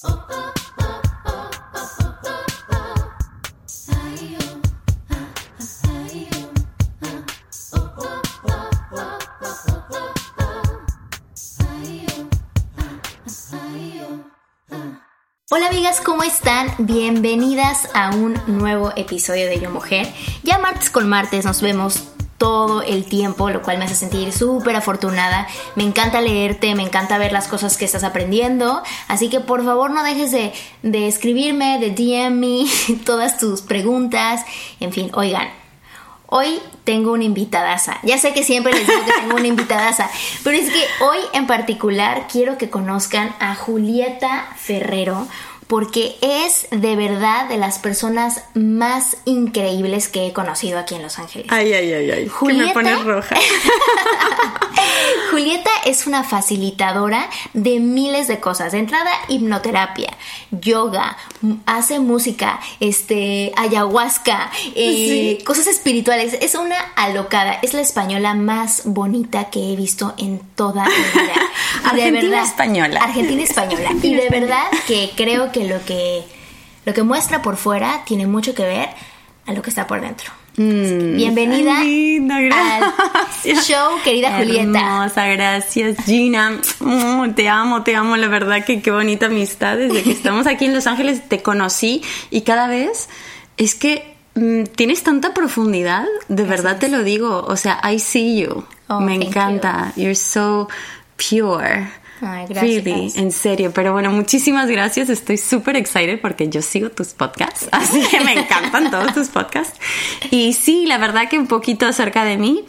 Hola amigas, ¿cómo están? Bienvenidas a un nuevo episodio de Yo Mujer. Ya martes con martes nos vemos todo el tiempo, lo cual me hace sentir súper afortunada. Me encanta leerte, me encanta ver las cosas que estás aprendiendo. Así que por favor no dejes de, de escribirme, de DM me todas tus preguntas. En fin, oigan, Hoy tengo una invitadaza. Ya sé que siempre les digo que tengo una invitadaza, pero es que hoy en particular quiero que conozcan a Julieta Ferrero, porque es de verdad de las personas más increíbles que he conocido aquí en Los Ángeles. Ay, ay, ay, ay. Julieta, me pone roja. Julieta es una facilitadora de miles de cosas. De entrada, hipnoterapia, yoga, hace música, este, ayahuasca, eh, cosas espirituales. Es una alocada. Es la española más bonita que he visto en toda mi vida. Argentina española. Argentina española. Y de verdad que creo que lo que lo que muestra por fuera tiene mucho que ver a lo que está por dentro. Mm, Bienvenida al show, querida Julieta. Hermosa, gracias Gina. Mm, te amo, te amo, la verdad que qué bonita amistad. Desde que estamos aquí en Los Ángeles te conocí y cada vez es que mm, tienes tanta profundidad, de verdad te lo digo. O sea, I see you. Oh, Me encanta. You're so pure. Ay, gracias. en serio. Pero bueno, muchísimas gracias. Estoy súper excited porque yo sigo tus podcasts, así que me encantan todos tus podcasts. Y sí, la verdad que un poquito acerca de mí.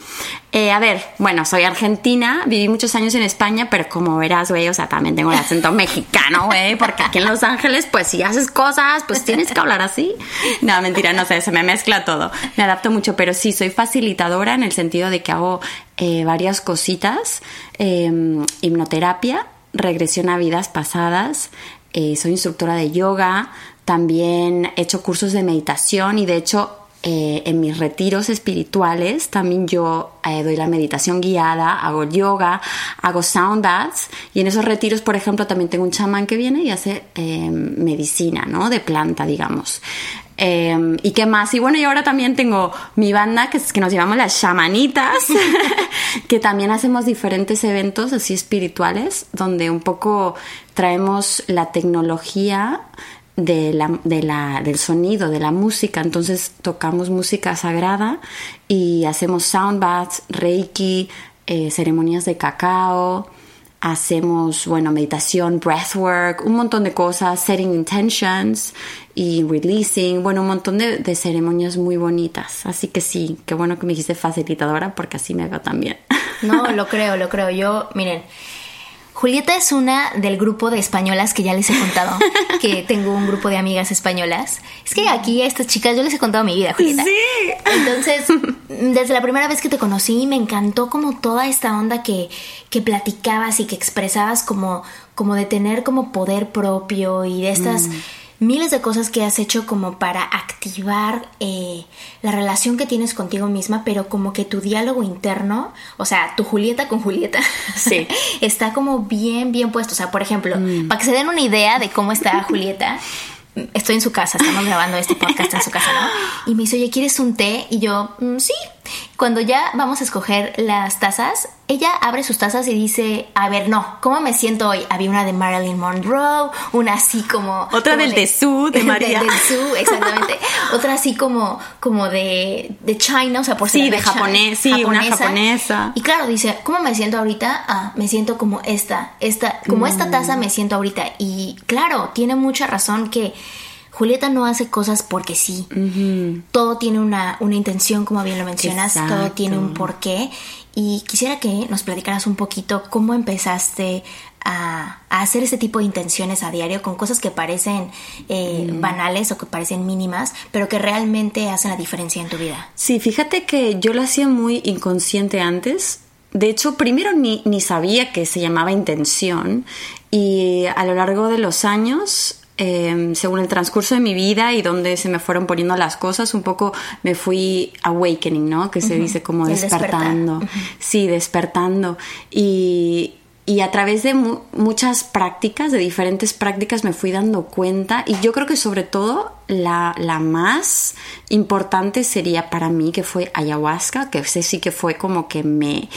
Eh, a ver, bueno, soy argentina, viví muchos años en España, pero como verás, güey, o sea, también tengo el acento mexicano, güey, porque aquí en Los Ángeles, pues si haces cosas, pues tienes que hablar así. No, mentira, no sé, se me mezcla todo. Me adapto mucho, pero sí, soy facilitadora en el sentido de que hago eh, varias cositas, em, hipnoterapia, regresión a vidas pasadas, eh, soy instructora de yoga, también he hecho cursos de meditación y de hecho eh, en mis retiros espirituales también yo eh, doy la meditación guiada, hago yoga, hago sound baths y en esos retiros, por ejemplo, también tengo un chamán que viene y hace eh, medicina, ¿no? De planta, digamos. ¿Y qué más? Y bueno, y ahora también tengo mi banda que, es, que nos llamamos las chamanitas, que también hacemos diferentes eventos así espirituales, donde un poco traemos la tecnología de la, de la, del sonido, de la música. Entonces tocamos música sagrada y hacemos sound baths, reiki, eh, ceremonias de cacao, hacemos, bueno, meditación, breathwork, un montón de cosas, setting intentions y releasing, bueno, un montón de, de, ceremonias muy bonitas. Así que sí, qué bueno que me dijiste facilitadora porque así me veo también. No, lo creo, lo creo. Yo, miren, Julieta es una del grupo de españolas que ya les he contado, que tengo un grupo de amigas españolas. Es que aquí a estas chicas yo les he contado mi vida, Julieta. Sí. Entonces, desde la primera vez que te conocí, me encantó como toda esta onda que, que platicabas y que expresabas como, como de tener como poder propio y de estas... Mm miles de cosas que has hecho como para activar eh, la relación que tienes contigo misma, pero como que tu diálogo interno, o sea, tu Julieta con Julieta, sí. está como bien, bien puesto. O sea, por ejemplo, mm. para que se den una idea de cómo está Julieta, estoy en su casa, estamos grabando este podcast en su casa, ¿no? Y me dice, oye, ¿quieres un té? Y yo, mm, sí. Cuando ya vamos a escoger las tazas, ella abre sus tazas y dice, a ver, no, ¿cómo me siento hoy? Había una de Marilyn Monroe, una así como... Otra del de, Su, de María. Del Su, exactamente. Otra así como, como de, de China, o sea, por Sí, de japonés, sí, una japonesa. Y claro, dice, ¿cómo me siento ahorita? Ah, me siento como esta, esta, como esta mm. taza me siento ahorita. Y claro, tiene mucha razón que Julieta no hace cosas porque sí. Todo tiene una, una, intención, como bien lo mencionas, todo tiene un porqué. Y quisiera que nos platicaras un poquito cómo empezaste a, hacer ese tipo de intenciones a diario con cosas que parecen eh, banales o que parecen mínimas, pero que realmente hacen la diferencia en tu vida. Sí, fíjate que yo lo hacía muy inconsciente antes. De hecho, primero ni, ni sabía que se llamaba intención y a lo largo de los años Em, según el transcurso de mi vida y donde se me fueron poniendo las cosas, un poco me fui awakening, ¿no? Que se dice como despertando. Sí, despertando. Y, y a través de muchas prácticas, de diferentes prácticas, me fui dando cuenta y yo creo que sobre todo la, la, más importante sería para mí que fue ayahuasca, que sé sí que fue como que me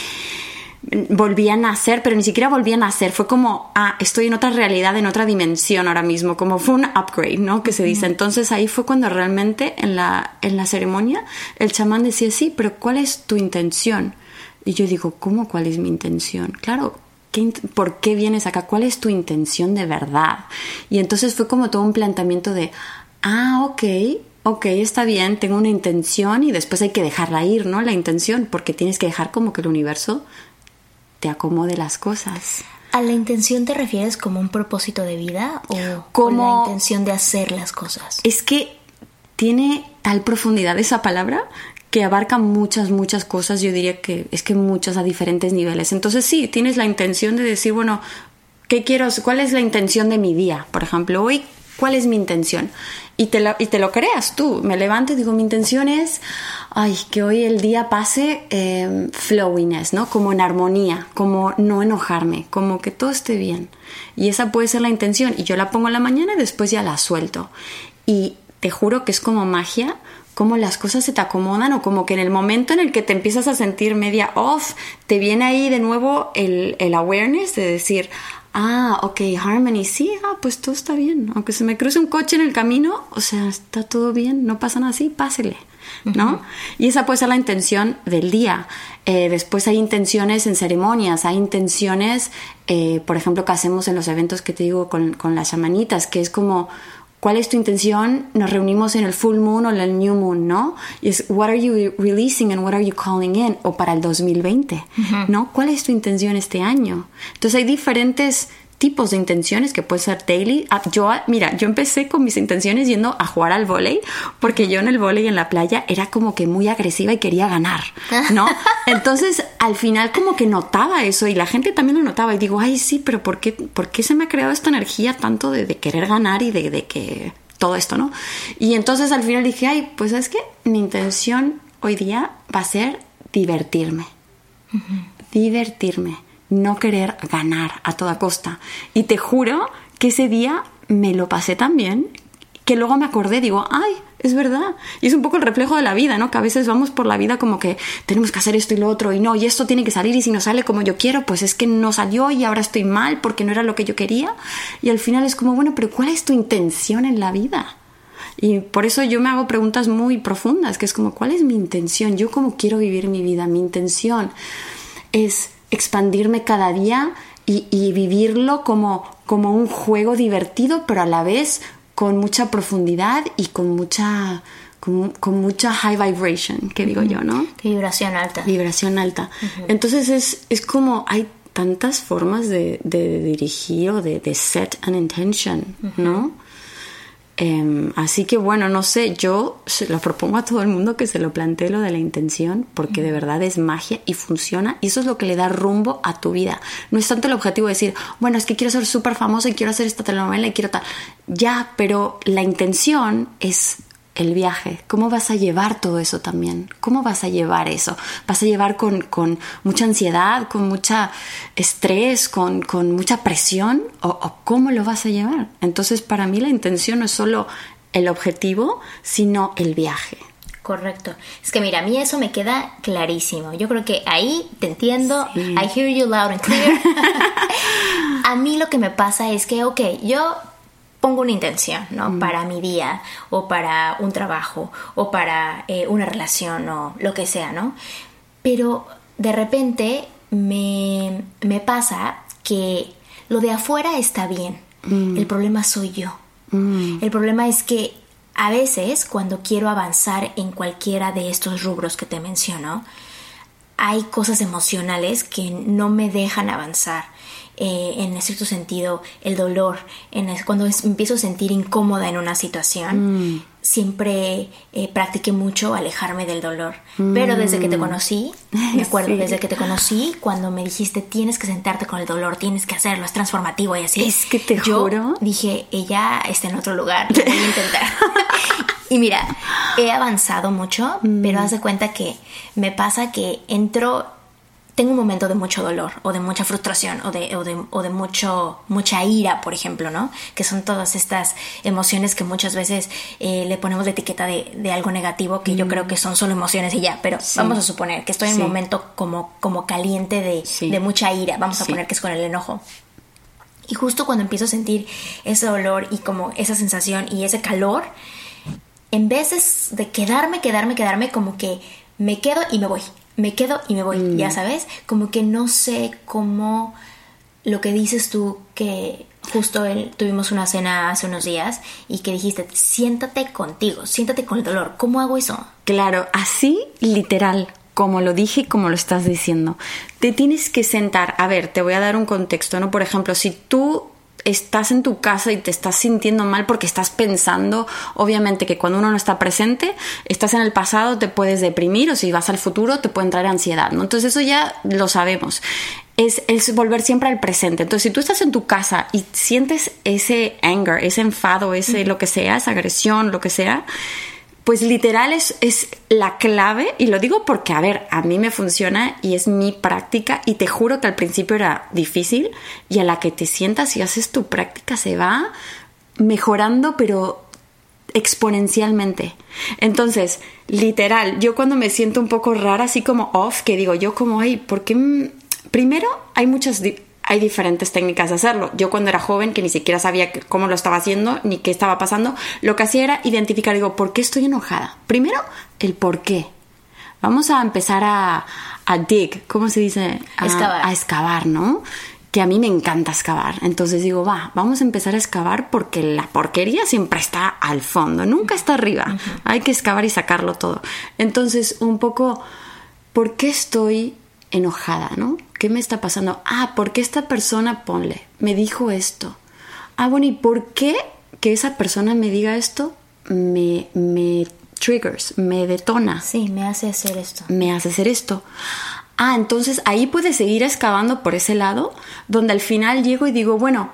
volví a nacer, pero ni siquiera volví a nacer, fue como, ah, estoy en otra realidad, en otra dimensión ahora mismo, como fue un upgrade, ¿no? Que se dice. Entonces ahí fue cuando realmente en la, en la ceremonia el chamán decía, sí, pero ¿cuál es tu intención? Y yo digo, ¿cómo cuál es mi intención? Claro, ¿por qué vienes acá? ¿Cuál es tu intención de verdad? Y entonces fue como todo un planteamiento de, ah, ok, ok, está bien, tengo una intención y después hay que dejarla ir, ¿no? La intención, porque tienes que dejar como que el universo te acomode las cosas. ¿A la intención te refieres como un propósito de vida o como la intención de hacer las cosas? Es que tiene tal profundidad esa palabra que abarca muchas, muchas cosas, yo diría que es que muchas a diferentes niveles. Entonces sí, tienes la intención de decir, bueno, ¿qué quiero? ¿Cuál es la intención de mi día? Por ejemplo, hoy, ¿cuál es mi intención? Y te, lo, y te lo creas tú. Me levanto y digo, mi intención es, ay, que hoy el día pase eh, flowiness, ¿no? Como en armonía, como no enojarme, como que todo esté bien. Y esa puede ser la intención. Y yo la pongo en la mañana y después ya la suelto. Y te juro que es como magia cómo las cosas se te acomodan o como que en el momento en el que te empiezas a sentir media off, te viene ahí de nuevo el, el awareness de decir, ah, ok, Harmony, sí, ah, pues todo está bien. Aunque se me cruce un coche en el camino, o sea, está todo bien, no pasa nada así, pásele, ¿no? Y esa puede ser la intención del día. Eh, después hay intenciones en ceremonias, hay intenciones, eh, por ejemplo, que hacemos en los eventos que te digo con, con las chamanitas, que es como ¿Cuál es tu intención? Nos reunimos en el full moon o el new moon, ¿no? Y es, what are you releasing and what are you calling in? O para el 2020, ¿no? ¿Cuál es tu intención este año? Entonces hay diferentes tipos de intenciones que puede ser daily. Ah, yo, mira, yo empecé con mis intenciones yendo a jugar al volei, porque yo en el volei en la playa era como que muy agresiva y quería ganar, ¿no? Entonces, al final como que notaba eso y la gente también lo notaba y digo, ay, sí, pero ¿por qué, por qué se me ha creado esta energía tanto de, querer ganar y de, que todo esto, ¿no? Y entonces al final dije, ay, pues es que mi intención hoy día va a ser divertirme. Divertirme no querer ganar a toda costa. Y te juro que ese día me lo pasé tan bien que luego me acordé, digo, ay, es verdad. Y es un poco el reflejo de la vida, ¿no? Que a veces vamos por la vida como que tenemos que hacer esto y lo otro y no, y esto tiene que salir y si no sale como yo quiero, pues es que no salió y ahora estoy mal porque no era lo que yo quería. Y al final es como, bueno, pero ¿cuál es tu intención en la vida? Y por eso yo me hago preguntas muy profundas, que es como, ¿cuál es mi intención? Yo cómo quiero vivir mi vida. Mi intención es expandirme cada día y, vivirlo como, como un juego divertido, pero a la vez con mucha profundidad y con mucha, con, mucha high vibration, que digo yo, ¿no? Vibración alta. Vibración alta. Entonces es, es, como hay tantas formas de, dirigir o de, set an intention, ¿no? Em, así que bueno, no sé, yo se lo propongo a todo el mundo que se lo plantee lo de la intención, porque de verdad es magia y funciona, y eso es lo que le da rumbo a tu vida. No es tanto el objetivo de decir, bueno, es que quiero ser súper famosa y quiero hacer esta telenovela y quiero tal. Ya, pero la intención es el viaje, cómo vas a llevar todo eso también, cómo vas a llevar eso, vas a llevar con, con mucha ansiedad, con mucha estrés, con, con mucha presión, o, cómo lo vas a llevar. Entonces para mí la intención no es solo el objetivo, sino el viaje. Correcto. Es que mira, a mí eso me queda clarísimo. Yo creo que ahí te entiendo. I hear you loud and clear. a mí lo que me pasa es que, ok, yo pongo una intención, ¿no? Mm. Para mi día o para un trabajo o para eh, una relación o lo que sea, ¿no? Pero de repente me, pasa que lo de afuera está bien. Mm. El problema soy yo. Mm. El problema es que a veces cuando quiero avanzar en cualquiera de estos rubros que te menciono, hay cosas emocionales que no me dejan avanzar. Eh, en cierto sentido el dolor, en cuando empiezo a sentir incómoda en una situación, mm. siempre eh, practiqué mucho alejarme del dolor. Pero desde que te mm. conocí, me acuerdo, desde que te conocí, cuando me dijiste tienes que sentarte con el dolor, tienes que hacerlo, es transformativo y así. Es que te yo juro. Dije, ella está en otro lugar, voy a intentar. y mira, he avanzado mucho, pero mm. haz de cuenta que me pasa que entro tengo un momento de mucho dolor o de mucha frustración o de, o de, o de mucho, mucha ira, por ejemplo, ¿no? Que son todas estas emociones que muchas veces eh, le ponemos la etiqueta de, de algo negativo que yo creo que son solo emociones y ya, pero vamos a suponer que estoy en un momento como, como caliente de, de mucha ira, vamos a poner que es con el enojo. Y justo cuando empiezo a sentir ese dolor y como esa sensación y ese calor, en vez de quedarme, quedarme, quedarme, como que me quedo y me voy me quedo y me voy, ya mm. sabes, como que no sé cómo lo que dices tú que justo tuvimos una cena hace unos días y que dijiste, siéntate contigo, siéntate con el dolor, ¿cómo hago eso? Claro, así literal, como lo dije y como lo estás diciendo. Te tienes que sentar, a ver, te voy a dar un contexto, ¿no? Por ejemplo, si tú estás en tu casa y te estás sintiendo mal porque estás pensando, obviamente que cuando uno no está presente, estás en el pasado, te puedes deprimir o si vas al futuro te puede entrar ansiedad, ¿no? Entonces eso ya lo sabemos. Es, es, volver siempre al presente. Entonces, si tú estás en tu casa y sientes ese anger, ese enfado, ese lo que sea, esa agresión, lo que sea, pues literal es, es, la clave y lo digo porque, a ver, a mí me funciona y es mi práctica y te juro que al principio era difícil y a la que te sientas y haces tu práctica se va mejorando pero exponencialmente. Entonces, literal, yo cuando me siento un poco rara, así como off, que digo yo como, ay, ¿por qué? Primero, hay muchas hay diferentes técnicas de hacerlo. Yo cuando era joven, que ni siquiera sabía cómo lo estaba haciendo ni qué estaba pasando, lo que hacía era identificar, digo, ¿por qué estoy enojada? Primero, el por qué. Vamos a empezar a, a dig, ¿cómo se dice? A excavar. A excavar, ¿no? Que a mí me encanta excavar. Entonces digo, va, vamos a empezar a excavar porque la porquería siempre está al fondo, nunca está arriba. Hay que excavar y sacarlo todo. Entonces, un poco, ¿por qué estoy enojada, ¿no? ¿Qué me está pasando? Ah, porque esta persona, ponle, me dijo esto. Ah, bueno, ¿y por qué que esa persona me diga esto me, me triggers, me detona? Sí, me hace hacer esto. Me hace hacer esto. Ah, entonces ahí puedes seguir excavando por ese lado, donde al final llego y digo, bueno,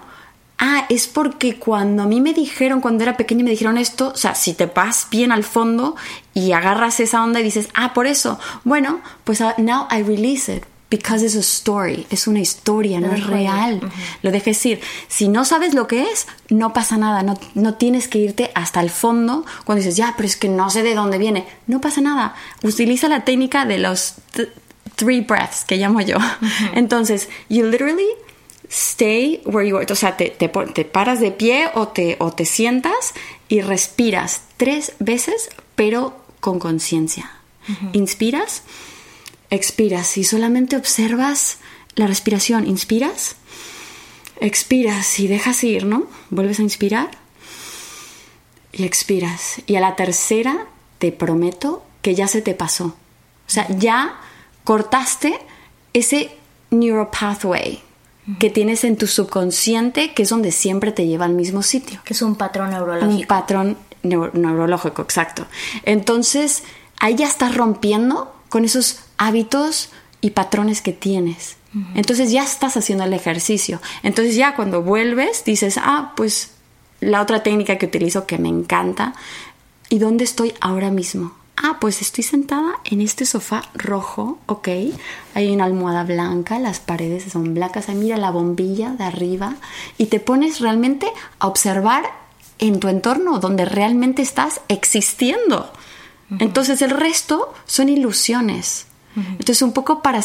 ah, es porque cuando a mí me dijeron, cuando era pequeña, me dijeron esto, o sea, si te vas bien al fondo y agarras esa onda y dices, ah, por eso, bueno, pues uh, now I release it. Because it's a story, es una historia, no, es real. Lo dejes decir. Si no sabes lo que es, no pasa nada, no, no tienes que irte hasta el fondo cuando dices, ya, pero es que no sé de dónde viene. No pasa nada. Utiliza la técnica de los three breaths que llamo yo. Entonces, you literally stay where you are. O sea, te, te, paras de pie o te, o te sientas y respiras tres veces, pero con conciencia. Inspiras, expiras y solamente observas la respiración. Inspiras, expiras y dejas ir, ¿no? Vuelves a inspirar y expiras. Y a la tercera te prometo que ya se te pasó. O sea, ya cortaste ese neuropathway que tienes en tu subconsciente, que es donde siempre te lleva al mismo sitio. Que es un patrón neurológico. Un patrón neurológico, exacto. Entonces, ahí ya estás rompiendo con esos hábitos y patrones que tienes. Entonces ya estás haciendo el ejercicio. Entonces ya cuando vuelves dices, ah, pues la otra técnica que utilizo que me encanta, ¿y dónde estoy ahora mismo? ah, pues estoy sentada en este sofá rojo, ok, hay una almohada blanca, las paredes son blancas, ahí mira la bombilla de arriba y te pones realmente a observar en tu entorno donde realmente estás existiendo. Entonces el resto son ilusiones. Entonces un poco para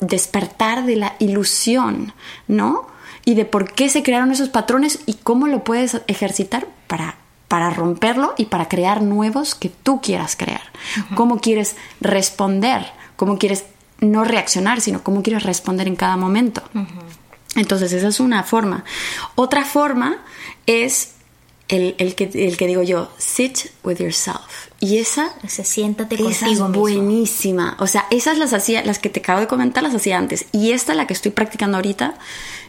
despertar de la ilusión, ¿no? Y de por qué se crearon esos patrones y cómo lo puedes ejercitar para para romperlo y para crear nuevos que tú quieras crear. Cómo quieres responder, cómo quieres no reaccionar, sino cómo quieres responder en cada momento. Entonces, esa es una forma. Otra forma es el, que, el que digo yo, sit with yourself. Y esa, siéntate esa es buenísima. O sea, esas las hacía, las que te acabo de comentar, las hacía antes. Y esta, la que estoy practicando ahorita,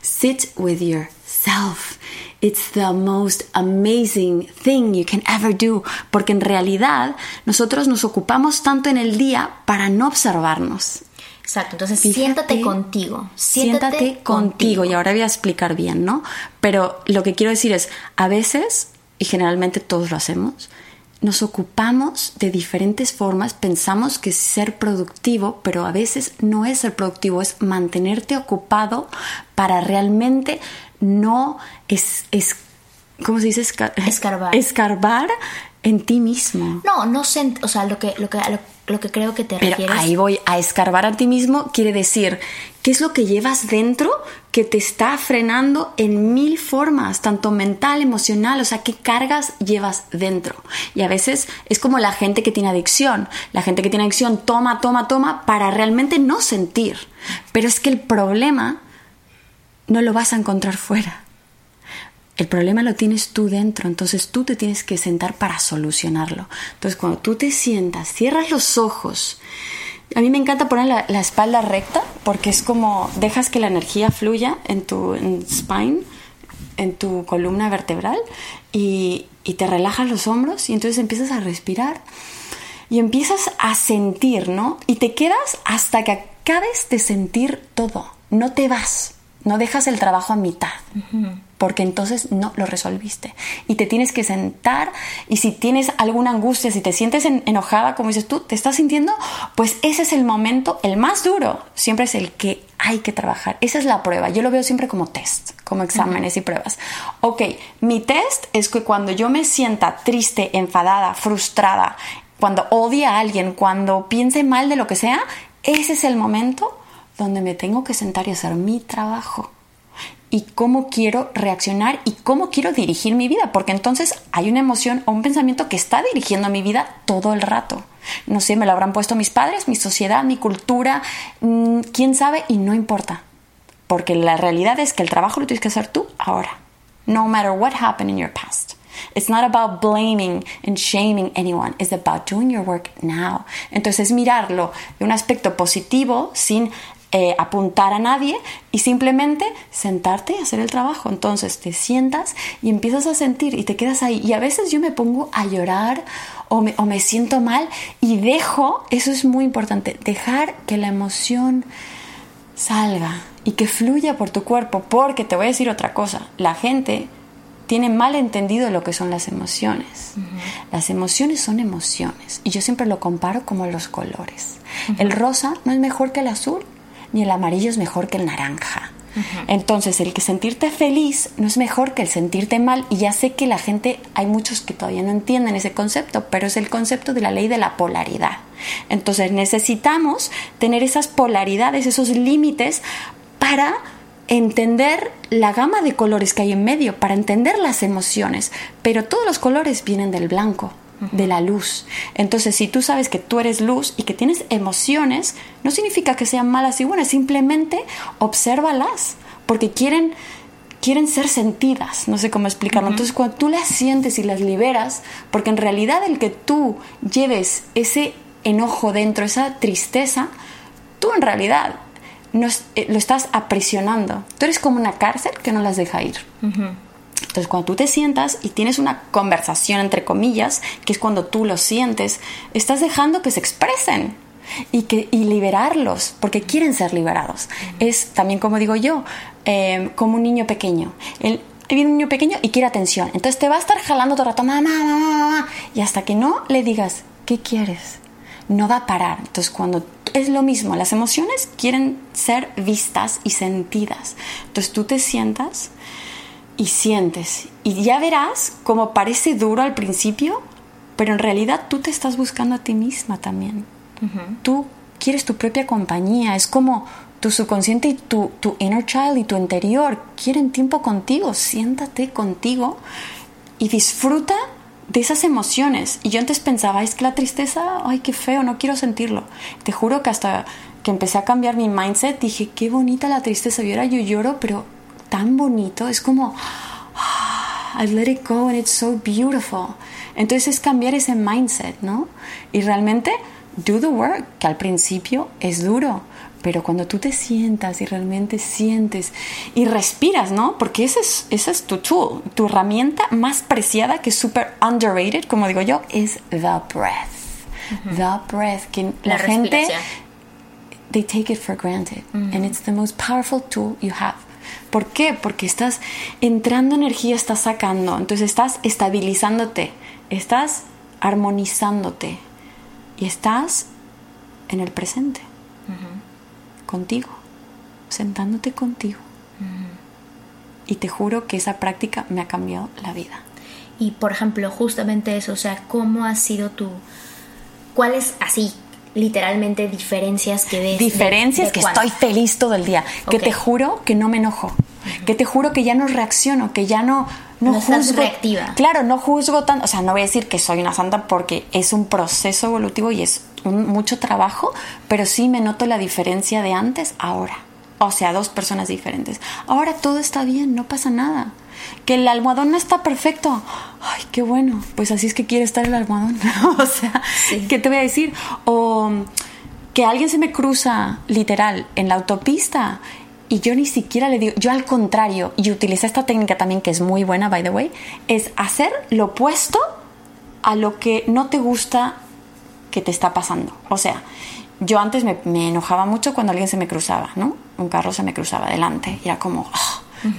sit with yourself. It's the most amazing thing you can ever do, porque en realidad nosotros nos ocupamos tanto en el día para no observarnos. Exacto, entonces siéntate contigo. Siéntate, contigo. Y ahora voy a explicar bien, ¿no? Pero lo que quiero decir es, a veces, y generalmente todos lo hacemos, nos ocupamos de diferentes formas, pensamos que es ser productivo, pero a veces no es ser productivo, es mantenerte ocupado para realmente no es, es ¿cómo se dice? escarbar. Escarbar en ti mismo. No, no sé, o sea, lo que, lo que, lo, que creo que te Pero ahí voy, a escarbar a ti mismo quiere decir, ¿qué es lo que llevas dentro que te está frenando en mil formas, tanto mental, emocional, o sea, qué cargas llevas dentro? Y a veces es como la gente que tiene adicción, la gente que tiene adicción toma, toma, toma para realmente no sentir. Pero es que el problema no lo vas a encontrar fuera el problema lo tienes tú dentro, entonces tú te tienes que sentar para solucionarlo. Entonces cuando tú te sientas, cierras los ojos. A mí me encanta poner la, espalda recta porque es como dejas que la energía fluya en tu spine, en tu columna vertebral y, y te relajas los hombros y entonces empiezas a respirar y empiezas a sentir, ¿no? Y te quedas hasta que acabes de sentir todo. No te vas, no dejas el trabajo a mitad porque entonces no lo resolviste. Y te tienes que sentar y si tienes alguna angustia, si te sientes enojada, como dices tú, te estás sintiendo, pues ese es el momento, el más duro, siempre es el que hay que trabajar. Esa es la prueba. Yo lo veo siempre como test, como exámenes y pruebas. Ok, mi test es que cuando yo me sienta triste, enfadada, frustrada, cuando odie a alguien, cuando piense mal de lo que sea, ese es el momento donde me tengo que sentar y hacer mi trabajo y cómo quiero reaccionar y cómo quiero dirigir mi vida, porque entonces hay una emoción o un pensamiento que está dirigiendo mi vida todo el rato. No sé, me lo habrán puesto mis padres, mi sociedad, mi cultura, mm, quién sabe, y no importa, porque la realidad es que el trabajo lo tienes que hacer tú ahora, no matter what happened in your past. It's not about blaming and shaming anyone. It's about doing your work now. Entonces mirarlo de un aspecto positivo sin eh, apuntar a nadie y simplemente sentarte y hacer el trabajo. Entonces te sientas y empiezas a sentir y te quedas ahí. Y a veces yo me pongo a llorar o me, o me siento mal y dejo, eso es muy importante, dejar que la emoción salga y que fluya por tu cuerpo. Porque te voy a decir otra cosa, la gente tiene mal entendido lo que son las emociones. Las emociones son emociones y yo siempre lo comparo como los colores. El rosa no es mejor que el azul, ni el amarillo es mejor que el naranja. Entonces, el que sentirte feliz no es mejor que el sentirte mal. Y ya sé que la gente, hay muchos que todavía no entienden ese concepto, pero es el concepto de la ley de la polaridad. Entonces, necesitamos tener esas polaridades, esos límites para entender la gama de colores que hay en medio, para entender las emociones. Pero todos los colores vienen del blanco de la luz. Entonces, si tú sabes que tú eres luz y que tienes emociones, no significa que sean malas y buenas, simplemente obsérvalas, porque quieren quieren ser sentidas, no sé cómo explicarlo. Entonces, cuando tú las sientes y las liberas, porque en realidad el que tú lleves ese enojo dentro, esa tristeza, tú en realidad no, eh, lo estás aprisionando. Tú eres como una cárcel que no las deja ir. Entonces, cuando tú te sientas y tienes una conversación, entre comillas, que es cuando tú lo sientes, estás dejando que se expresen y, que, y liberarlos, porque quieren ser liberados. Es también, como digo yo, em, como un niño pequeño. El, viene un niño pequeño y quiere atención. Entonces te va a estar jalando todo el rato, mamá, mamá, mamá, y hasta que no le digas, ¿qué quieres? No va a parar. Entonces, cuando es lo mismo, las emociones quieren ser vistas y sentidas. Entonces tú te sientas y sientes. Y ya verás como parece duro al principio, pero en realidad tú te estás buscando a ti misma también. Tú quieres tu propia compañía. Es como tu subconsciente y tu, tu inner child y tu interior quieren tiempo contigo. Siéntate contigo y disfruta de esas emociones. Y yo antes pensaba, es que la tristeza, ay, qué feo, no quiero sentirlo. Te juro que hasta que empecé a cambiar mi mindset, dije, qué bonita la tristeza. Y ahora yo lloro, pero tan bonito, es como, I let it go and it's so beautiful. Entonces es cambiar ese mindset, ¿no? Y realmente do the work, que al principio es duro, pero cuando tú te sientas y realmente sientes y respiras, ¿no? Porque ese es, esa es tu tool, tu herramienta más preciada, que es súper underrated, como digo yo, es the breath. The breath, que la, gente, they take it for granted. And it's the most powerful tool you have. ¿Por qué? Porque estás entrando energía, estás sacando, entonces estás estabilizándote, estás armonizándote y estás en el presente, contigo, sentándote contigo. Y te juro que esa práctica me ha cambiado la vida. Y por ejemplo, justamente eso, o sea, ¿cómo ha sido tu... ¿Cuáles así, literalmente, diferencias que ves? Diferencias que estoy feliz todo el día, que te juro que no me enojo, que te juro que ya no reacciono, que ya no... No, juzgo, reactiva. Claro, no juzgo tanto, o sea, no voy a decir que soy una santa porque es un proceso evolutivo y es mucho trabajo, pero sí me noto la diferencia de antes ahora. O sea, dos personas diferentes. Ahora todo está bien, no pasa nada. Que el almohadón no está perfecto. Ay, qué bueno. Pues así es que quiere estar el almohadón. o sea, ¿qué te voy a decir? O que alguien se me cruza literal en la autopista y yo ni siquiera le digo, yo al contrario, y utilicé esta técnica también que es muy buena, by the way, es hacer lo opuesto a lo que no te gusta que te está pasando. O sea, yo antes me, enojaba mucho cuando alguien se me cruzaba, ¿no? Un carro se me cruzaba adelante. Y era como,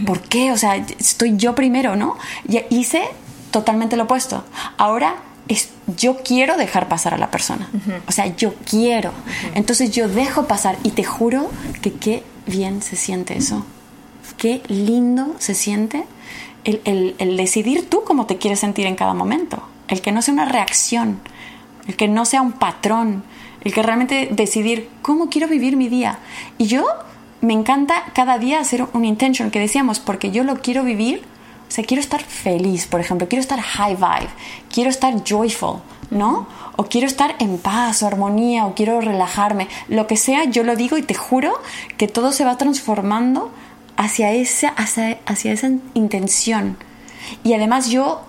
¿por qué? O sea, estoy yo primero, ¿no? Y hice totalmente lo opuesto. Ahora es, yo quiero dejar pasar a la persona. O sea, yo quiero. Entonces yo dejo pasar y te juro que qué bien se siente eso. Qué lindo se siente el, el decidir tú cómo te quieres sentir en cada momento. El que no sea una reacción, el que no sea un patrón, el que realmente decidir cómo quiero vivir mi día. Y yo me encanta cada día hacer un intention que decíamos, porque yo lo quiero vivir, o sea, quiero estar feliz, por ejemplo, quiero estar high vibe, quiero estar joyful, ¿no? O quiero estar en paz o armonía, o quiero relajarme, lo que sea, yo lo digo y te juro que todo se va transformando hacia esa, hacia, esa intención. Y además yo,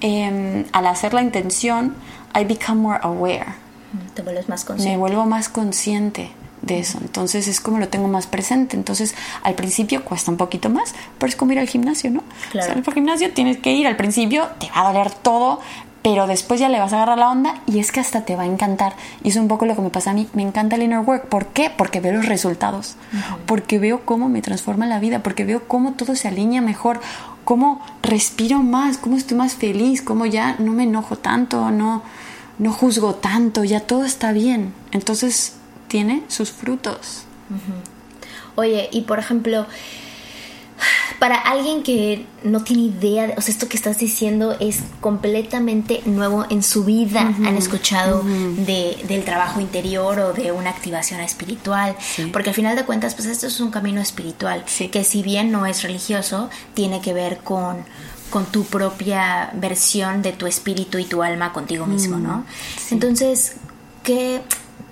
em, al hacer la intención, I become more aware te vuelves más consciente. Me vuelvo más consciente de eso. Entonces es como lo tengo más presente. Entonces al principio cuesta un poquito más, pero es como ir al gimnasio, ¿no? Claro. O al gimnasio tienes que ir. Al principio te va a doler todo, pero después ya le vas a agarrar la onda y es que hasta te va a encantar. Y es un poco lo que me pasa a mí. Me encanta el inner work. ¿Por qué? Porque veo los resultados. Porque veo cómo me transforma la vida. Porque veo cómo todo se alinea mejor. Cómo respiro más. Cómo estoy más feliz. Cómo ya no me enojo tanto. No no juzgo tanto, ya todo está bien. Entonces tiene sus frutos. Oye, y por ejemplo, para alguien que no tiene idea, o sea, esto que estás diciendo es completamente nuevo en su vida. Han escuchado de, del trabajo interior o de una activación espiritual. Porque al final de cuentas, pues esto es un camino espiritual. Que si bien no es religioso, tiene que ver con con tu propia versión de tu espíritu y tu alma contigo mismo, ¿no? Mm, Entonces, ¿qué,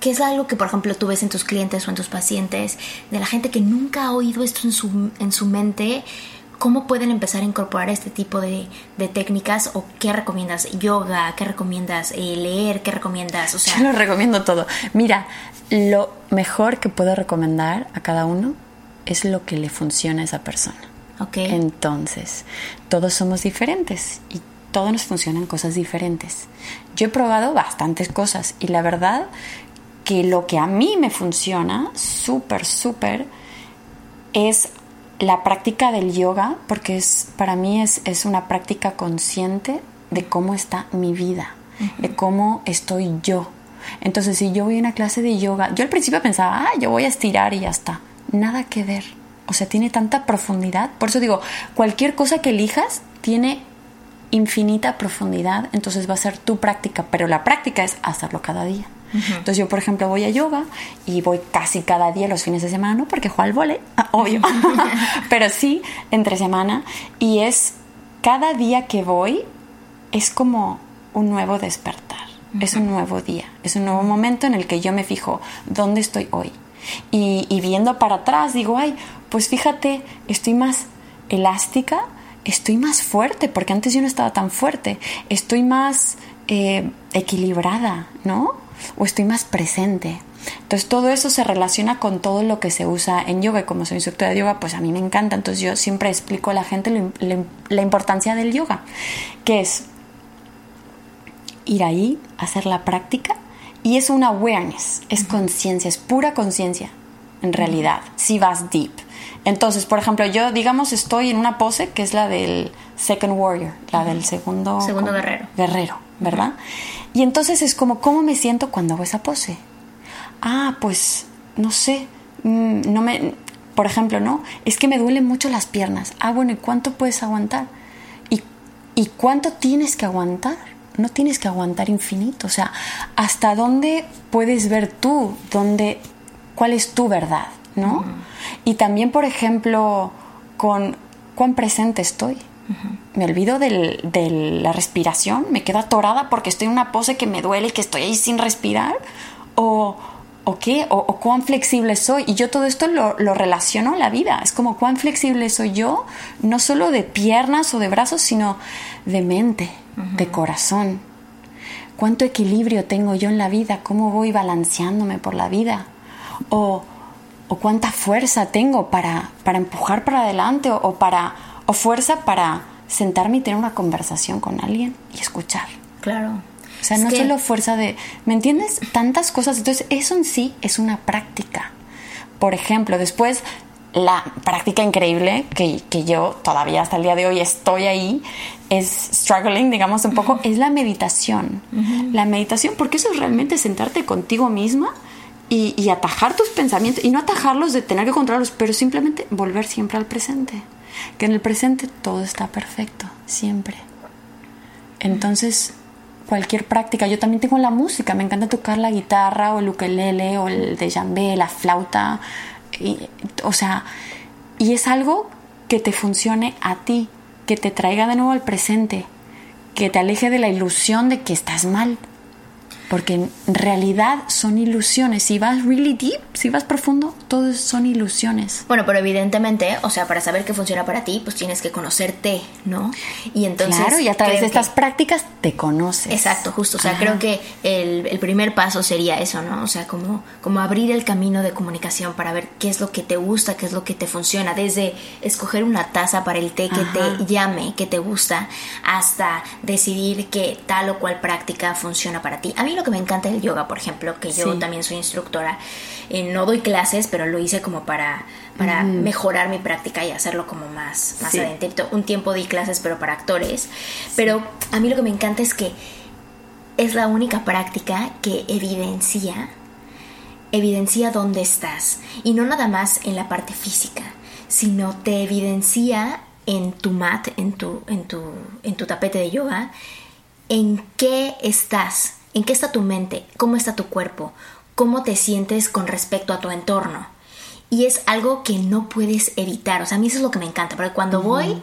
¿qué, es algo que, por ejemplo, tú ves en tus clientes o en tus pacientes, de la gente que nunca ha oído esto en su, en su mente? ¿Cómo pueden empezar a incorporar este tipo de, técnicas o qué recomiendas? ¿Yoga? ¿Qué recomiendas? Eh, ¿Leer? ¿Qué recomiendas? O sea, Yo lo recomiendo todo. Mira, lo mejor que puedo recomendar a cada uno es lo que le funciona a esa persona. Entonces, todos somos diferentes y todos nos funcionan cosas diferentes. Yo he probado bastantes cosas y la verdad que lo que a mí me funciona súper, súper es la práctica del yoga, porque es, para mí es, es una práctica consciente de cómo está mi vida, de cómo estoy yo. Entonces, si yo voy a una clase de yoga, yo al principio pensaba, ah, yo voy a estirar y ya está. Nada que ver o sea, tiene tanta profundidad. Por eso digo, cualquier cosa que elijas tiene infinita profundidad, entonces va a ser tu práctica, pero la práctica es hacerlo cada día. Entonces yo, por ejemplo, voy a yoga y voy casi cada día los fines de semana, no porque juego al vole, obvio, pero sí entre semana. Y es cada día que voy es como un nuevo despertar, es un nuevo día, es un nuevo momento en el que yo me fijo dónde estoy hoy. Y, y viendo para atrás digo, ay, pues fíjate, estoy más elástica, estoy más fuerte, porque antes yo no estaba tan fuerte, estoy más eh, equilibrada, ¿no? O estoy más presente. Entonces todo eso se relaciona con todo lo que se usa en yoga y como soy instructora de yoga, pues a mí me encanta. Entonces yo siempre explico a la gente la importancia del yoga, que es ir ahí, hacer la práctica y es una awareness, es conciencia, es pura conciencia en realidad, si vas deep. Entonces, por ejemplo, yo, digamos, estoy en una pose que es la del Second Warrior, la del segundo... Segundo guerrero. Guerrero, ¿verdad? Y entonces es como, ¿cómo me siento cuando hago esa pose? Ah, pues, no sé, mm, no me... Por ejemplo, ¿no? Es que me duelen mucho las piernas. Ah, bueno, ¿y cuánto puedes aguantar? ¿Y, ¿Y cuánto tienes que aguantar? No tienes que aguantar infinito. O sea, ¿hasta dónde puedes ver tú? ¿Dónde, ¿Cuál es tu verdad? ¿No? Y también, por ejemplo, con cuán presente estoy. Me olvido de la respiración, me quedo atorada porque estoy en una pose que me duele, que estoy ahí sin respirar. O, o qué, o, cuán flexible soy. Y yo todo esto lo, relaciono a la vida. Es como cuán flexible soy yo, no solo de piernas o de brazos, sino de mente, de corazón. Cuánto equilibrio tengo yo en la vida, cómo voy balanceándome por la vida. O, o cuánta fuerza tengo para, para empujar para adelante o, para, o fuerza para sentarme y tener una conversación con alguien y escuchar. Claro. O sea, no solo fuerza de, ¿me entiendes? Tantas cosas. Entonces, eso en sí es una práctica. Por ejemplo, después, la práctica increíble que, que yo todavía hasta el día de hoy estoy ahí, es struggling, digamos un poco, es la meditación. La meditación, porque eso es realmente sentarte contigo misma y, y, atajar tus pensamientos, y no atajarlos de tener que controlarlos, pero simplemente volver siempre al presente. Que en el presente todo está perfecto, siempre. Entonces, cualquier práctica. Yo también tengo la música, me encanta tocar la guitarra o el ukelele o el de jambé, la flauta. o sea, y es algo que te funcione a ti, que te traiga de nuevo al presente, que te aleje de la ilusión de que estás mal, porque en realidad son ilusiones. Si vas really deep, si vas profundo, todo son ilusiones. Bueno, pero evidentemente, o sea, para saber qué funciona para ti, pues tienes que conocerte, ¿no? Y entonces. Claro, y a través de estas prácticas te conoces. Exacto, justo. O sea, creo que el, el, primer paso sería eso, ¿no? O sea, como, como abrir el camino de comunicación para ver qué es lo que te gusta, qué es lo que te funciona. Desde escoger una taza para el té que te llame, que te gusta, hasta decidir que tal o cual práctica funciona para ti. A mí lo que me encanta el yoga, por ejemplo, que yo también soy instructora. Eh, no doy clases, pero lo hice como para, para mejorar mi práctica y hacerlo como más, más adentro. Un tiempo di clases, pero para actores. Pero a mí lo que me encanta es que es la única práctica que evidencia evidencia dónde estás y no nada más en la parte física, sino te evidencia en tu mat, en tu, en tu, en tu tapete de yoga, en qué estás, ¿En qué está tu mente? ¿Cómo está tu cuerpo? ¿Cómo te sientes con respecto a tu entorno? Y es algo que no puedes evitar. O sea, a mí eso es lo que me encanta, porque cuando voy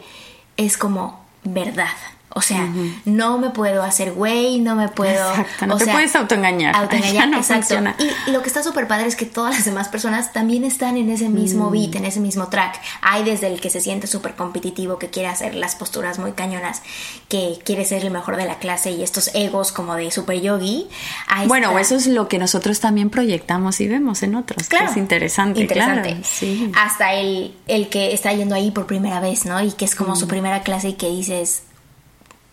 es como verdad. O sea, no me puedo hacer güey, no me puedo. Exacto, no te puedes autoengañar. Autoengañar, no exacto. Y, lo que está súper padre es que todas las demás personas también están en ese mismo mm. beat, en ese mismo track. Hay desde el que se siente súper competitivo, que quiere hacer las posturas muy cañonas, que quiere ser el mejor de la clase y estos egos como de super yogi. bueno, eso es lo que nosotros también proyectamos y vemos en otros. Claro. es interesante. Interesante. sí. Hasta el, el que está yendo ahí por primera vez, ¿no? Y que es como su mm. primera clase y que dices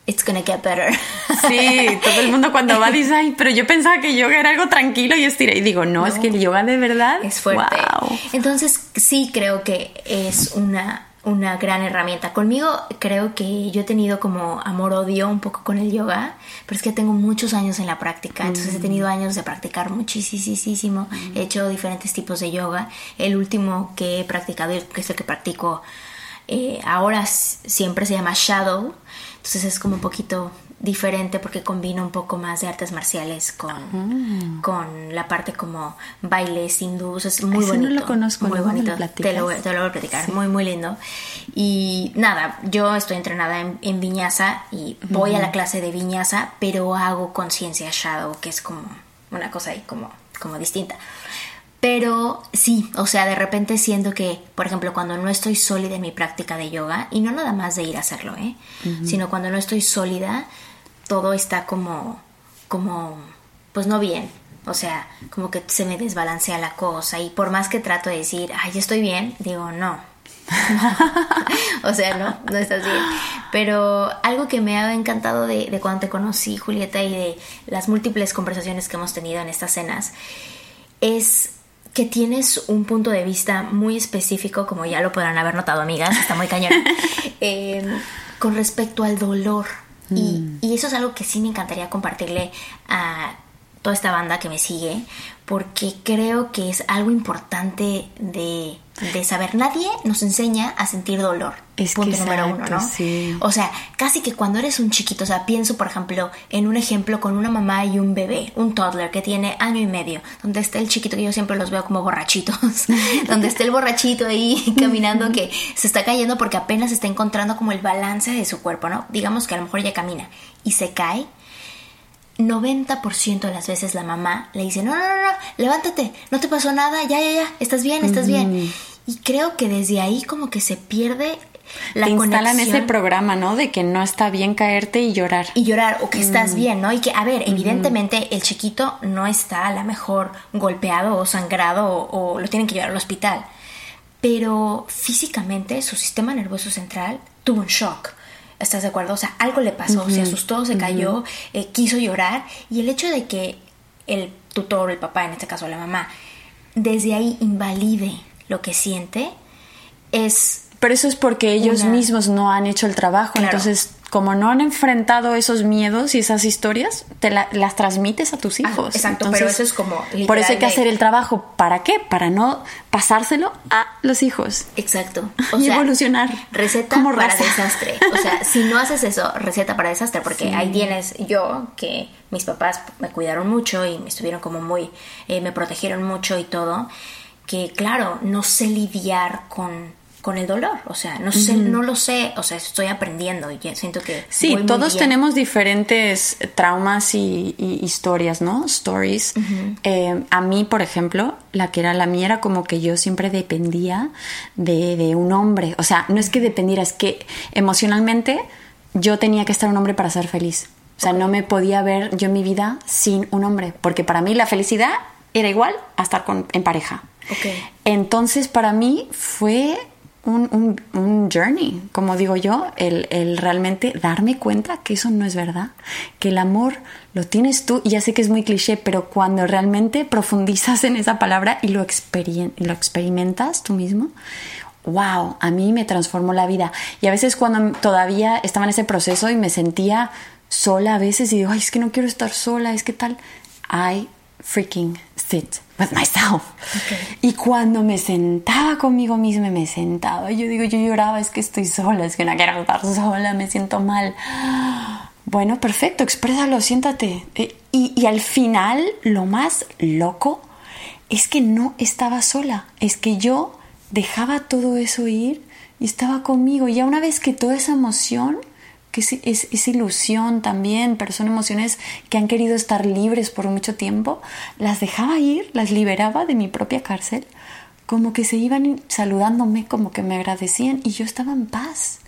it's gonna get better. Sí, todo el mundo cuando va dice, ay, pero yo pensaba que yoga era algo tranquilo y estiré. Y digo, no, es que el yoga de verdad es fuerte. Entonces, sí creo que es una, una gran herramienta. Conmigo creo que yo he tenido como amor-odio un poco con el yoga, pero es que tengo muchos años en la práctica, entonces he tenido años de practicar muchísimo. He hecho diferentes tipos de yoga. El último que he practicado, que es el que practico eh, ahora, siempre se llama Shadow entonces es como un poquito diferente porque combina un poco más de artes marciales con, ah. con la parte como bailes hindús. Es muy bonito. No lo conozco, muy bonito. Te lo, te lo, voy a platicar. Muy, muy lindo. Y nada, yo estoy entrenada en, en viñaza y voy a la clase de viñaza, pero hago conciencia shadow, que es como una cosa ahí como, como distinta. Pero sí, o sea, de repente siento que, por ejemplo, cuando no estoy sólida en mi práctica de yoga, y no nada más de ir a hacerlo, ¿eh? Sino cuando no estoy sólida, todo está como, como, pues no bien. O sea, como que se me desbalancea la cosa. Y por más que trato de decir, ay, estoy bien, digo, no. o sea, no, no estás bien. Pero algo que me ha encantado de, de cuando te conocí, Julieta, y de las múltiples conversaciones que hemos tenido en estas cenas, es que tienes un punto de vista muy específico, como ya lo podrán haber notado, amigas, está muy cañón, eh, con respecto al dolor. Y, Mm. y eso es algo que sí me encantaría compartirle a toda esta banda que me sigue, porque creo que es algo importante de, de saber. Nadie nos enseña a sentir dolor. Es que punto número uno, ¿no? sí. O sea, casi que cuando eres un chiquito, o sea, pienso, por ejemplo, en un ejemplo con una mamá y un bebé, un toddler que tiene año y medio, donde está el chiquito, que yo siempre los veo como borrachitos, donde está el borrachito ahí caminando que se está cayendo porque apenas está encontrando como el balance de su cuerpo, ¿no? Digamos que a lo mejor ya camina y se cae. 90% de las veces la mamá le dice, no, no, no, no, levántate, no te pasó nada, ya, ya, ya, estás bien, estás bien. Y creo que desde ahí como que se pierde la Te instalan conexión ese programa, ¿no? De que no está bien caerte y llorar. y llorar o que Mm. estás bien, ¿no? Y que, a ver, evidentemente el chiquito no está a lo mejor golpeado o sangrado o, o lo tienen que llevar al hospital, pero físicamente su sistema nervioso central tuvo un shock. ¿Estás de acuerdo? O sea, algo le pasó, se asustó, se cayó, eh, quiso llorar y el hecho de que el tutor, el papá, en este caso la mamá, desde ahí invalide lo que siente, es Pero eso es porque ellos Una- mismos no han hecho el trabajo. Claro. Entonces, como no han enfrentado esos miedos y esas historias, te la- las transmites a tus Ah, hijos. exacto, Entonces, pero eso es como Por eso hay que hacer el trabajo. ¿Para qué? Para no pasárselo a los hijos. Exacto. Y evolucionar Receta como para raza. desastre. O sea, si no haces eso, receta para desastre, porque ahí tienes yo, que mis papás me cuidaron mucho y me estuvieron como muy, eh, me protegieron mucho y todo, que claro, no sé lidiar con, con el dolor. O sea, no sé, no lo sé, o sea, estoy aprendiendo y siento que... Sí, todos tenemos diferentes traumas y, y historias, ¿no? Stories. Eh, a mí, por ejemplo, la que era la mía era como que yo siempre dependía de, de un hombre. O sea, no es que dependiera, es que emocionalmente yo tenía que estar un hombre para ser feliz. O sea, no me podía ver yo mi vida sin un hombre, porque para mí la felicidad era igual a estar con, en pareja. Entonces, para mí fue un, un- journey, como digo yo, el, el realmente darme cuenta que eso no es verdad, que el amor lo tienes tú, y ya sé que es muy cliché, pero cuando realmente profundizas en esa palabra y lo, experien- lo experimentas tú mismo, wow, a mí me transformó la vida. Y a veces cuando todavía estaba en ese proceso y me sentía sola a veces y digo, ay, es que no quiero estar sola, es que tal, I freaking sit with myself. Y cuando me sentaba conmigo misma, me sentaba, yo digo, yo lloraba, es que estoy sola, es que no quiero estar sola, me siento mal. Bueno, perfecto, exprésalo, siéntate. Eh, Y, y al final, lo más loco es que no estaba sola, es que yo dejaba todo eso ir y estaba conmigo. Y ya una vez que toda esa emoción, es, es, es ilusión también, pero son emociones que han querido estar libres por mucho tiempo, las dejaba ir, las liberaba de mi propia cárcel, como que se iban saludándome, como que me agradecían y yo estaba en paz.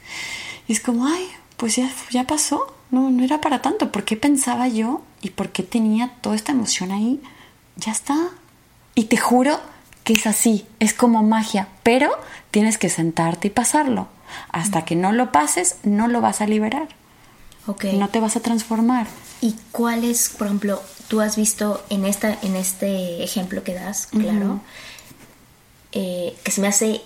Y es como, ay, pues ya, ya pasó, no, no era para tanto, ¿por qué pensaba yo y por qué tenía toda esta emoción ahí? Ya está. Y te juro que es así, es como magia, pero tienes que sentarte y pasarlo. Hasta que no lo pases, no lo vas a liberar, Ok. no te vas a transformar. ¿Y cuál es, por ejemplo, tú has visto en, esta, en este ejemplo que das, claro, eh, que se me hace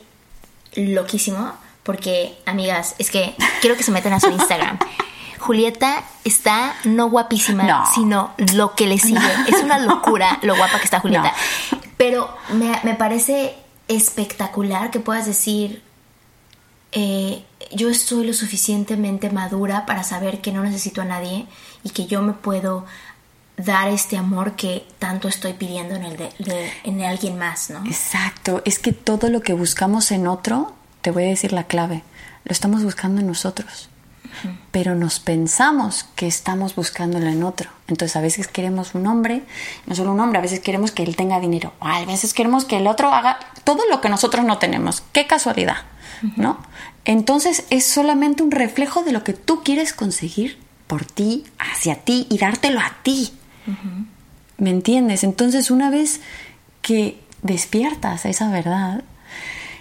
loquísimo? Porque, amigas, es que quiero que se metan a su Instagram. Julieta está no guapísima, No. sino lo que le sigue. Es una locura lo guapa que está Julieta. Pero me, me parece espectacular que puedas decir, eh, yo estoy lo suficientemente madura para saber que no necesito a nadie y que yo me puedo dar este amor que tanto estoy pidiendo en el de, de- en alguien más, ¿no? Exacto, es que todo lo que buscamos en otro, te voy a decir la clave, lo estamos buscando en nosotros. Pero nos pensamos que estamos buscándolo en otro. Entonces a veces queremos un hombre, no solo un hombre, a veces queremos que él tenga dinero, o a veces queremos que el otro haga todo lo que nosotros no tenemos. Qué casualidad, ¿no? Entonces es solamente un reflejo de lo que tú quieres conseguir por ti, hacia ti y dártelo a ti. ¿Me entiendes? Entonces una vez que despiertas a esa verdad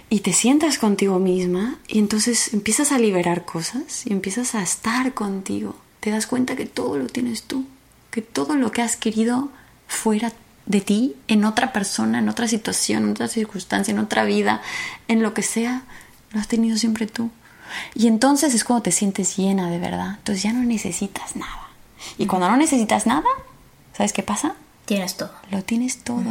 y te sientas contigo misma y entonces empiezas a liberar cosas y empiezas a estar contigo, te das cuenta que todo lo tienes tú, que todo lo que has querido fuera de ti en otra persona, en otra situación, en otra circunstancia, en otra vida, en lo que sea, lo has tenido siempre tú. Y entonces es cuando te sientes llena de verdad. Entonces ya no necesitas nada. Y cuando no necesitas nada, ¿sabes qué pasa? Tienes todo. Lo tienes todo.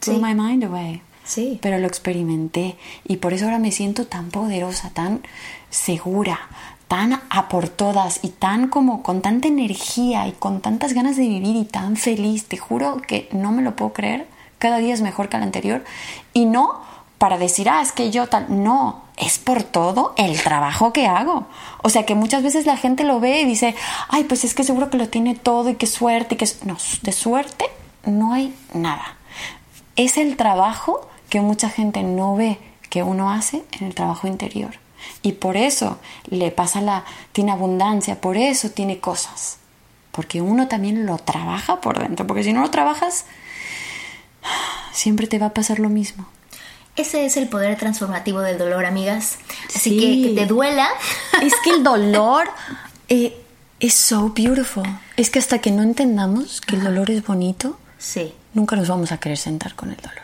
Sí. Blew my mind away. Sí. Pero lo experimenté y por eso ahora me siento tan poderosa, tan segura, tan a por todas y tan como con tanta energía y con tantas ganas de vivir y tan feliz. Te juro que no me lo puedo creer. Cada día es mejor que el anterior. Y no para decir, ah, es que yo tal. No, es por todo el trabajo que hago. O sea que muchas veces la gente lo ve y dice, ay, pues es que seguro que lo tiene todo y qué suerte y que... No, de suerte no hay nada. Es el trabajo que mucha gente no ve que uno hace en el trabajo interior. Y por eso le pasa la, tiene abundancia, por eso tiene cosas. Porque uno también lo trabaja por dentro. Porque si no lo trabajas, siempre te va a pasar lo mismo. Ese es el poder transformativo del dolor, amigas. Así Sí. que que te duela. Es que el dolor eh, es so beautiful. Es que hasta que no entendamos que el dolor es bonito, Sí, nunca nos vamos a querer sentar con el dolor.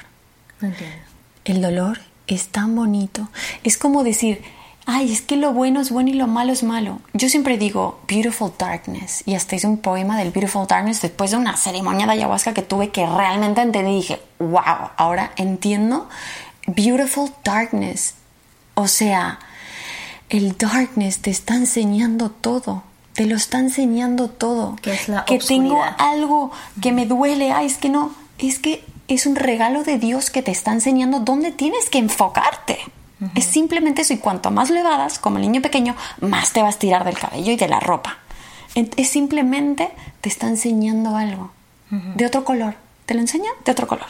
entiendo. El dolor es tan bonito. Es como decir, ay, es que lo bueno es bueno y lo malo es malo. Yo siempre digo Beautiful Darkness y hasta hice un poema del Beautiful Darkness después de una ceremonia de ayahuasca que tuve que realmente entendí y dije, wow, ahora entiendo Beautiful Darkness. O sea, el darkness te está enseñando todo. Te lo está enseñando todo. Que es la que tengo algo que me duele. Ay, es que no. Es que es un regalo de Dios que te está enseñando dónde tienes que enfocarte. Es simplemente eso. Y cuanto más le das, como el niño pequeño, más te vas a tirar del cabello y de la ropa. Es simplemente te está enseñando algo de otro color. Te lo enseña de otro color.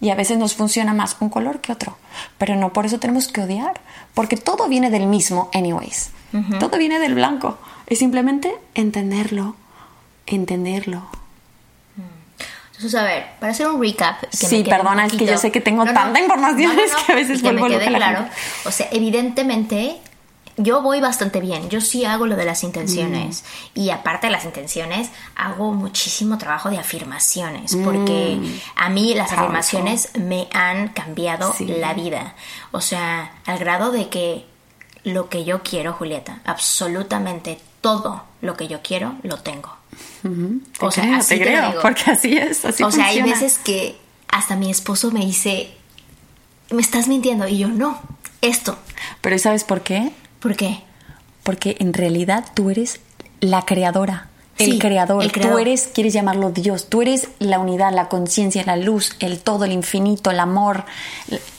Y a veces nos funciona más un color que otro. Pero no por eso tenemos que odiar. Porque todo viene del mismo, anyways. Todo viene del blanco. Es simplemente entenderlo. Entenderlo. Entonces, a ver, para hacer un recap. que Sí, perdona, es que yo sé que tengo tanta información, es que a veces que me quede claro. O sea, evidentemente, yo voy bastante bien. Yo sí hago lo de las intenciones. Mm. Y aparte de las intenciones, hago muchísimo trabajo de afirmaciones. Porque Mm. a mí las Powerful. afirmaciones me han cambiado Sí. la vida. O sea, al grado de que lo que yo quiero, Julieta, absolutamente todo lo que yo quiero, lo tengo. Te O sea, creo, así te creo, digo. porque así es, así o sea, hay veces que hasta mi esposo me dice, me estás mintiendo. Y yo, no, esto. Pero ¿sabes por qué? ¿Por qué? Porque en realidad tú eres la creadora, el, Sí, creador. el creador. Tú eres, quieres llamarlo Dios, tú eres la unidad, la conciencia, la luz, el todo, el infinito, el amor,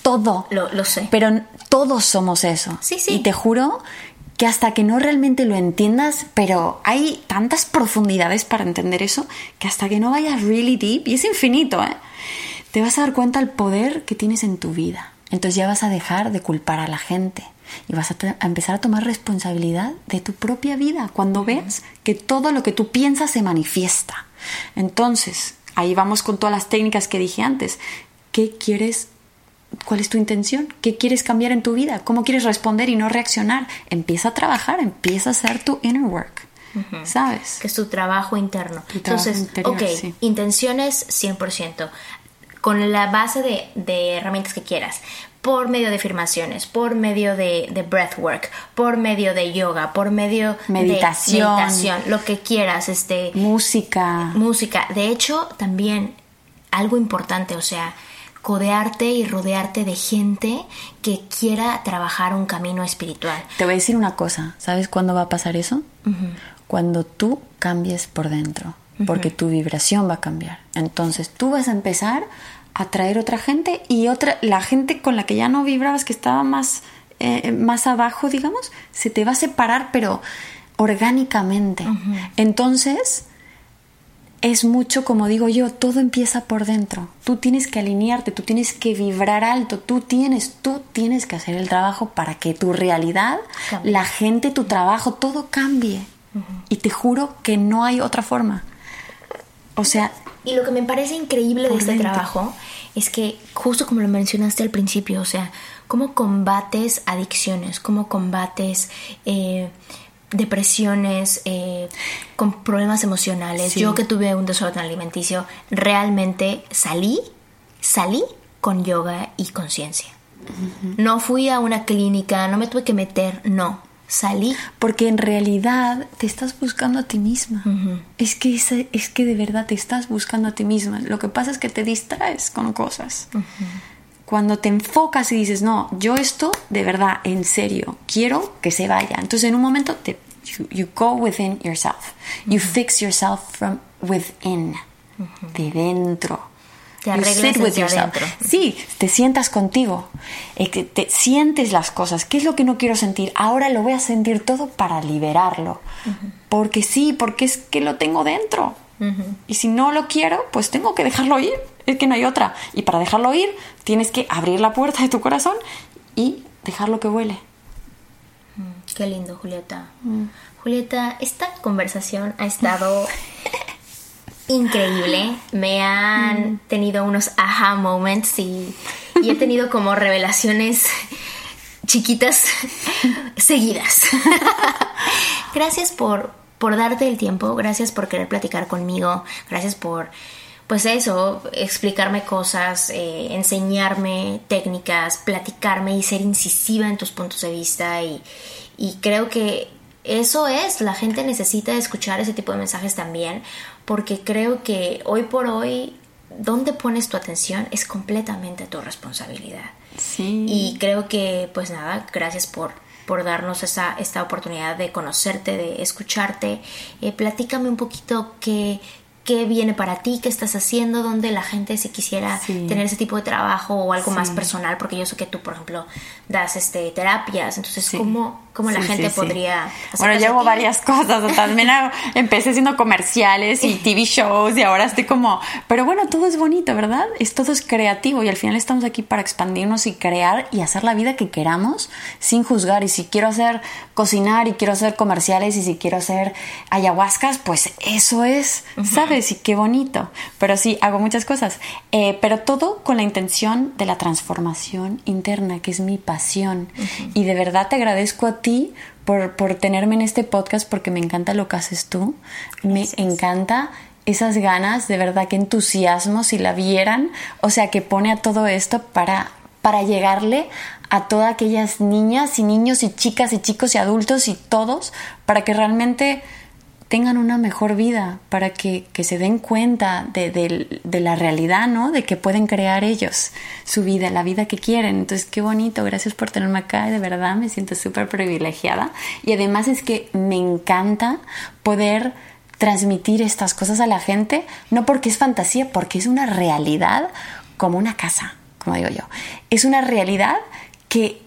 todo. Lo, lo sé. Pero todos somos eso. Sí, sí. Y te juro que hasta que no realmente lo entiendas, pero hay tantas profundidades para entender eso, que hasta que no vayas really deep, y es infinito, ¿eh? te vas a dar cuenta del poder que tienes en tu vida. Entonces ya vas a dejar de culpar a la gente y vas a, empezar a tomar responsabilidad de tu propia vida cuando veas que todo lo que tú piensas se manifiesta. Entonces, ahí vamos con todas las técnicas que dije antes. ¿Qué quieres ¿Cuál es tu intención? ¿Qué quieres cambiar en tu vida? ¿Cómo quieres responder y no reaccionar? Empieza a trabajar, empieza a hacer tu inner work. ¿Sabes? Que es tu trabajo interno. Tu trabajo Entonces, interior, ok, sí. intenciones 100%. Con la base de, de herramientas que quieras. Por medio de afirmaciones, por medio de, de breathwork, por medio de yoga, por medio Meditación. de meditación, lo que quieras, este, Música. música. De hecho, también algo importante, o sea, codearte y rodearte de gente que quiera trabajar un camino espiritual. Te voy a decir una cosa. ¿Sabes cuándo va a pasar eso? Cuando tú cambies por dentro. Porque tu vibración va a cambiar. Entonces tú vas a empezar atraer otra gente y otra, la gente con la que ya no vibrabas, que estaba más, eh, más abajo, digamos, se te va a separar, pero orgánicamente. Entonces, es mucho, como digo yo, todo empieza por dentro. Tú tienes que alinearte, tú tienes que vibrar alto, tú tienes, tú tienes que hacer el trabajo para que tu realidad, Cambie. la gente, tu trabajo, todo cambie. Y te juro que no hay otra forma. O sea, Y lo que me parece increíble de este trabajo es que, justo como lo mencionaste al principio, o sea, cómo combates adicciones, cómo combates eh, depresiones, eh, con problemas emocionales. Yo que tuve un desorden alimenticio, realmente salí, salí con yoga y conciencia. No fui a una clínica, no me tuve que meter, no. Salí. Porque en realidad te estás buscando a ti misma. es, que es, que de verdad te estás buscando a ti misma. Lo que pasa es que te distraes con cosas. Cuando te enfocas y dices, no, yo esto de verdad, en serio, quiero que se vaya. Entonces en un momento te, you, go within yourself. You fix yourself from within. De dentro te arreglas with Sí, te sientas contigo, eh, te sientes las cosas. ¿Qué es lo que no quiero sentir? Ahora lo voy a sentir todo para liberarlo. Porque sí, porque es que lo tengo dentro. Y si no lo quiero, pues tengo que dejarlo ir. Es que no hay otra. Y para dejarlo ir, tienes que abrir la puerta de tu corazón y dejarlo que huele. Mm, qué lindo, Julieta. Mm. Julieta, esta conversación ha estado increíble. Me han mm. tenido unos aha moments y, he tenido como revelaciones chiquitas seguidas. gracias por, por darte el tiempo, gracias por querer platicar conmigo, gracias por, pues eso, explicarme cosas, eh, enseñarme técnicas, platicarme y ser incisiva en tus puntos de vista y, y creo que eso es, la gente necesita escuchar ese tipo de mensajes también, porque creo que hoy por hoy, donde pones tu atención es completamente tu responsabilidad. Sí. Y creo que, pues nada, gracias por, por darnos esa, esta oportunidad de conocerte, de escucharte. Eh, platícame un poquito qué, qué viene para ti, qué estás haciendo, dónde la gente si quisiera tener ese tipo de trabajo o algo más personal, porque yo sé que tú, por ejemplo, das este terapias, entonces, ¿cómo, cómo la gente podría Bueno, llevo varias cosas, también empecé haciendo comerciales y TV shows y ahora estoy como, pero bueno, todo es bonito, ¿verdad? Es todo es creativo y al final estamos aquí para expandirnos y crear y hacer la vida que queramos sin juzgar. Y si quiero hacer cocinar y quiero hacer comerciales y si quiero hacer ayahuascas, pues eso es, ¿sabes? Y qué bonito. Pero sí, hago muchas cosas. Eh, pero todo con la intención de la transformación interna, que es mi pasión. Y de verdad te agradezco a ti por, por, tenerme en este podcast porque me encanta lo que haces tú. Me encanta esas ganas, de verdad, que entusiasmo si la vieran. O sea, que pone a todo esto para, para llegarle a todas aquellas niñas y niños y chicas y chicos y adultos y todos, para que realmente tengan una mejor vida, para que, se den cuenta de, la realidad, ¿no? De que pueden crear ellos su vida, la vida que quieren. Entonces, qué bonito, gracias por tenerme acá, de verdad me siento súper privilegiada. Y además es que me encanta poder transmitir estas cosas a la gente, no porque es fantasía, porque es una realidad como una casa, como digo yo. Es una realidad que,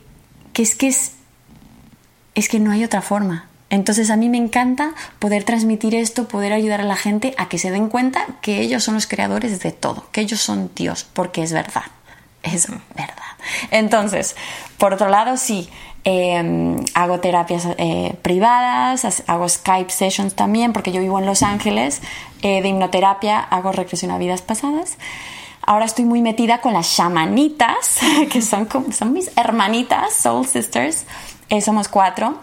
que es que es, es que no hay otra forma entonces a mí me encanta poder transmitir esto, poder ayudar a la gente a que se den cuenta que ellos son los creadores de todo, que ellos son Dios, porque es verdad, es verdad. Entonces, por otro lado, sí, em, hago terapias eh, privadas, hago Skype sessions también, porque yo vivo en Los Ángeles, eh, de hipnoterapia, hago regresión a vidas pasadas. Ahora estoy muy metida con las shamanitas, que son, son mis hermanitas, Soul Sisters. Eh, somos cuatro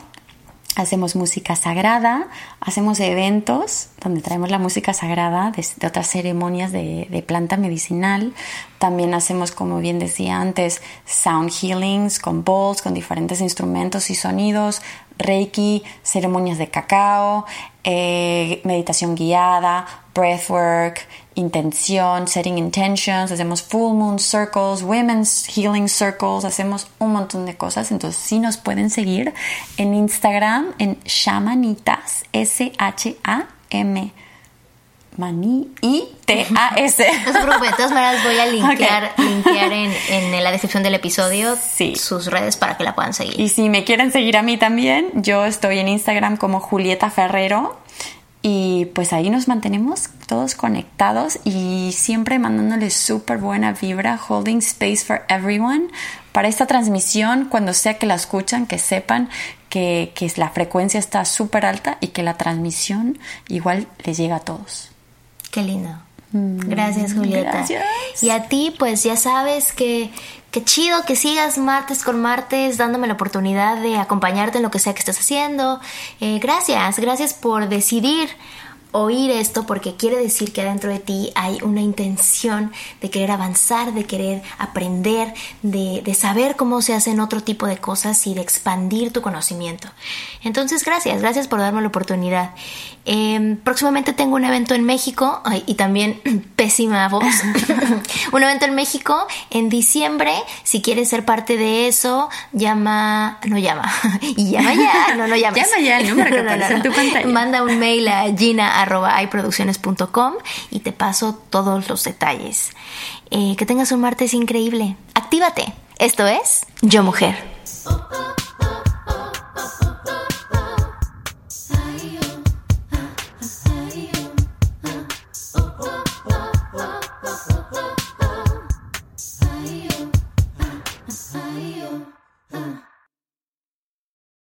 hacemos música sagrada, hacemos eventos donde traemos la música sagrada de, otras ceremonias de, planta medicinal. También hacemos, como bien decía antes, sound healings con bowls, con diferentes instrumentos y sonidos, reiki, ceremonias de cacao, eh, meditación guiada, breathwork, intención, setting intentions, hacemos full moon circles, women's healing circles, hacemos un montón de cosas. Entonces, sí nos pueden seguir en Instagram en shamanitas, S-H-A-M. Mani I T A S. No se preocupen, de todas maneras voy a linkear, en, en, la descripción del episodio sus redes para que la puedan seguir. Y si me quieren seguir a mí también, yo estoy en Instagram como Julieta Ferrero y pues ahí nos mantenemos todos conectados y siempre mandándoles súper buena vibra, holding space for everyone. Para esta transmisión, cuando sea que la escuchan, que sepan que, que la frecuencia está súper alta y que la transmisión igual les llega a todos. Qué lindo. Gracias, Julieta. Gracias. Y a ti, pues ya sabes que qué chido que sigas martes con martes dándome la oportunidad de acompañarte en lo que sea que estés haciendo. Eh, gracias, gracias por decidir oír esto porque quiere decir que dentro de ti hay una intención de querer avanzar, de querer aprender, de, de, saber cómo se hacen otro tipo de cosas y de expandir tu conocimiento. Entonces, gracias, gracias por darme la oportunidad. Eh, próximamente tengo un evento en México ay, y también pésima voz. un evento en México en diciembre. Si quieres ser parte de eso, llama, no llama, y llama ya, no, no llamas. llama ya el número que No, no, aparece no, en tu pantalla. Manda un mail a gina.iproducciones.com y te paso todos los detalles. Eh, que tengas un martes increíble. Actívate. Esto es Yo Mujer.